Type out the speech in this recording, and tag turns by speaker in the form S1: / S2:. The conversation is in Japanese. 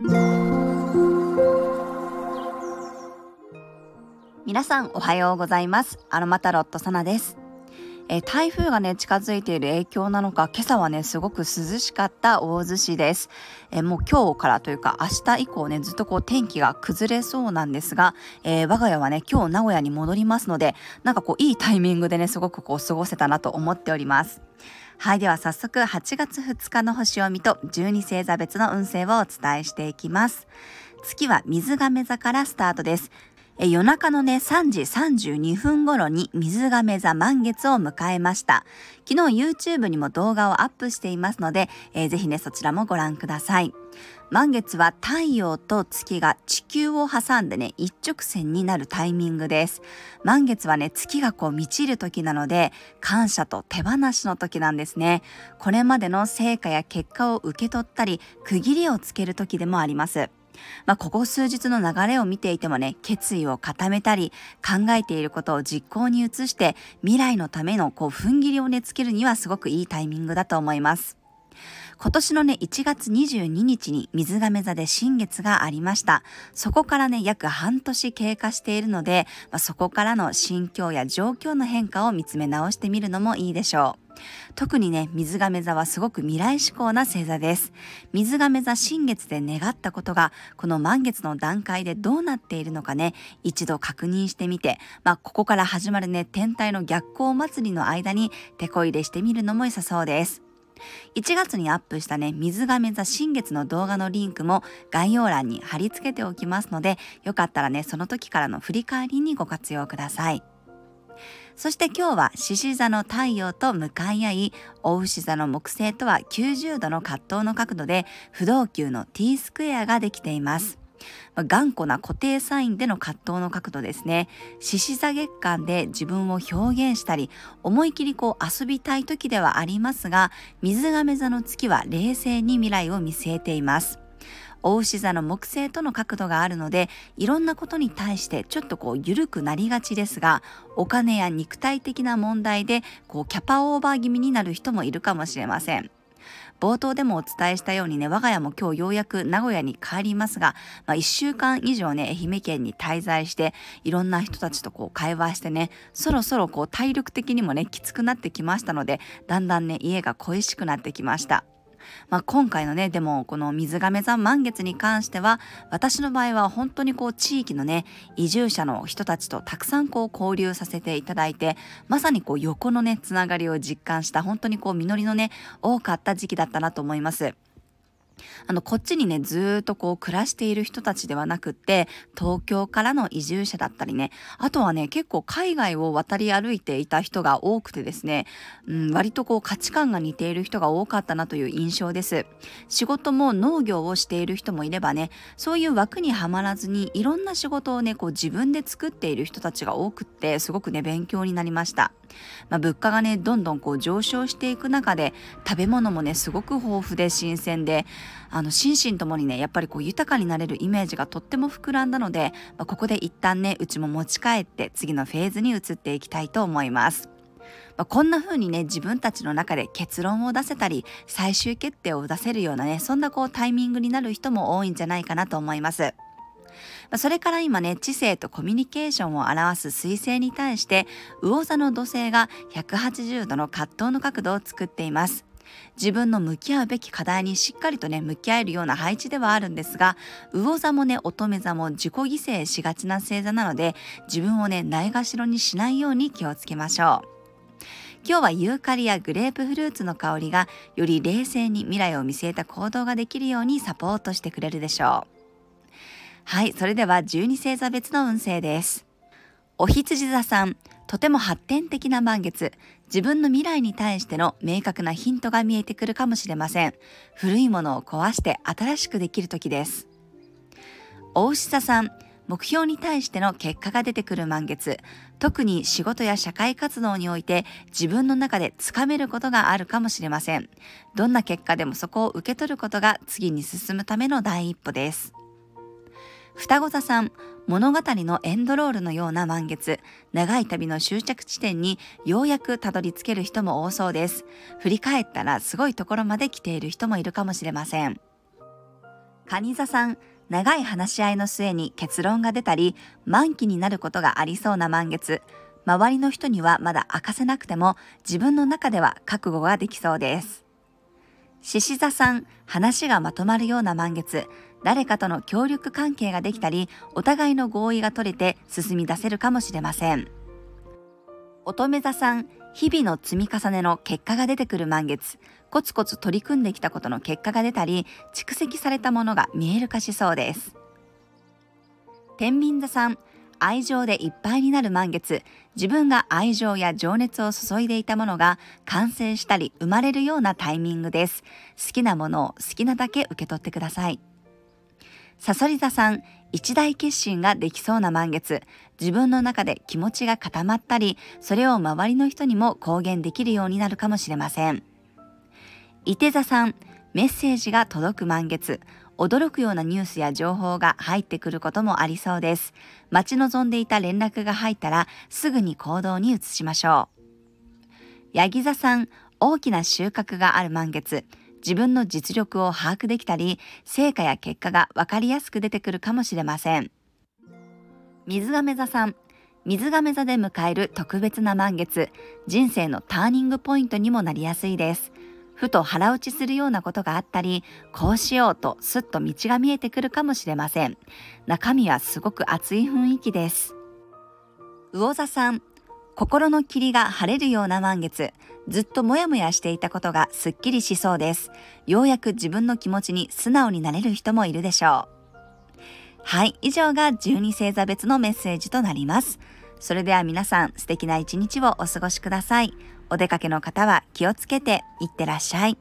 S1: 皆さんおはようございます。アロマタロットサナです。え台風がね近づいている影響なのか今朝はねすごく涼しかった大洲市です。えもう今日からというか明日以降ねずっとこう天気が崩れそうなんですが、えー、我が家はね今日名古屋に戻りますのでなんかこういいタイミングでねすごくこう過ごせたなと思っております。はいでは早速8月2日の星読みと12星座別の運勢をお伝えしていきます。月は水亀座からスタートです。夜中のね3時32分頃に水亀座満月を迎えました。昨日 YouTube にも動画をアップしていますので、えー、ぜひねそちらもご覧ください。満月は太陽と月が地球を挟んでね一直線になるタイミングです。満月はね月がこう満ちる時なので感謝と手放しの時なんですね。これまでの成果や結果を受け取ったり区切りをつける時でもあります。まあ、ここ数日の流れを見ていてもね決意を固めたり考えていることを実行に移して未来のためのこう踏ん切りをねつけるにはすごくいいタイミングだと思います。今年のね、1月22日に水亀座で新月がありました。そこからね、約半年経過しているので、まあ、そこからの心境や状況の変化を見つめ直してみるのもいいでしょう。特にね、水亀座はすごく未来志向な星座です。水亀座新月で願ったことが、この満月の段階でどうなっているのかね、一度確認してみて、まあ、ここから始まるね、天体の逆行祭りの間に手こ入れしてみるのも良さそうです。1月にアップしたね、水亀座新月の動画のリンクも概要欄に貼り付けておきますので、よかったらね、その時からの振り返りにご活用ください。そして今日は獅子座の太陽と向かい合い、大牛座の木星とは90度の葛藤の角度で不動級の T スクエアができています。頑固な固定サインでの葛藤の角度ですね。獅子座月間で自分を表現したり、思い切りこう遊びたい時ではありますが、水亀座の月は冷静に未来を見据えています。大牛座の木星との角度があるのでいろんなことに対してちょっとこう緩くなりがちですがお金や肉体的な問題でこうキャパオーバー気味になる人もいるかもしれません。冒頭でもお伝えしたようにね、我が家も今日ようやく名古屋に帰りますが、まあ、1週間以上ね、愛媛県に滞在して、いろんな人たちとこう会話してね、そろそろこう体力的にもね、きつくなってきましたので、だんだんね、家が恋しくなってきました。まあ、今回のねでもこの水亀座満月に関しては私の場合は本当にこう地域のね移住者の人たちとたくさんこう交流させていただいてまさにこう横のねつながりを実感した本当にこう実りのね多かった時期だったなと思います。あのこっちにねずっとこう暮らしている人たちではなくって東京からの移住者だったりねあとはね結構海外を渡り歩いていた人が多くてですね、うん、割とこう価値観が似ている人が多かったなという印象です。仕事も農業をしている人もいればねそういう枠にはまらずにいろんな仕事をねこう自分で作っている人たちが多くってすごくね勉強になりました。まあ、物価がねどんどんこう上昇していく中で食べ物もねすごく豊富で新鮮であの心身ともにねやっぱりこう豊かになれるイメージがとっても膨らんだので、まあ、ここで一旦ねうちも持ち帰って次のフェーズに移っていきたいと思います。まあ、こんな風にね自分たちの中で結論を出せたり最終決定を出せるようなねそんなこうタイミングになる人も多いんじゃないかなと思います。それから今ね知性とコミュニケーションを表す彗星に対して魚座の土星が180度の葛藤の角度を作っています。自分の向き合うべき課題にしっかりとね向き合えるような配置ではあるんですが魚座もね乙女座も自己犠牲しがちな星座なので自分をねないがしろにしないように気をつけましょう。今日はユーカリやグレープフルーツの香りがより冷静に未来を見据えた行動ができるようにサポートしてくれるでしょう。はい、それでは12星座別の運勢です。お羊座さん、とても発展的な満月、自分の未来に対しての明確なヒントが見えてくるかもしれません。古いものを壊して新しくできる時です。お牛座さん、目標に対しての結果が出てくる満月、特に仕事や社会活動において自分の中でつかめることがあるかもしれません。どんな結果でもそこを受け取ることが次に進むための第一歩です。双子座さん物語のエンドロールのような満月。長い旅の終着地点にようやくたどり着ける人も多そうです。振り返ったらすごいところまで来ている人もいるかもしれません。蟹座さん長い話し合いの末に結論が出たり満期になることがありそうな満月。周りの人にはまだ明かせなくても自分の中では覚悟ができそうです。獅子座さん話がまとまるような満月。誰かとの協力関係ができたりお互いの合意が取れて進み出せるかもしれません。乙女座さん日々の積み重ねの結果が出てくる満月。コツコツ取り組んできたことの結果が出たり蓄積されたものが見える化しそうです。天秤座さん愛情でいっぱいになる満月。自分が愛情や情熱を注いでいたものが完成したり生まれるようなタイミングです。好きなものを好きなだけ受け取ってください。さそり座さん一大決心ができそうな満月。自分の中で気持ちが固まったりそれを周りの人にも公言できるようになるかもしれません。伊手座さんメッセージが届く満月。驚くようなニュースや情報が入ってくることもありそうです。待ち望んでいた連絡が入ったらすぐに行動に移しましょう。ヤギ座さん大きな収穫がある満月。自分の実力を把握できたり成果や結果が分かりやすく出てくるかもしれません。水亀座さん。水亀座で迎える特別な満月。人生のターニングポイントにもなりやすいです。ふと腹落ちするようなことがあったりこうしようとすっと道が見えてくるかもしれません。中身はすごく熱い雰囲気です。魚座さん。心の霧が晴れるような満月。ずっとモヤモヤしていたことがすっきりしそうです。ようやく自分の気持ちに素直になれる人もいるでしょう。はい以上が12星座別のメッセージとなります。それでは皆さん素敵な一日をお過ごしください。お出かけの方は気をつけていってらっしゃい。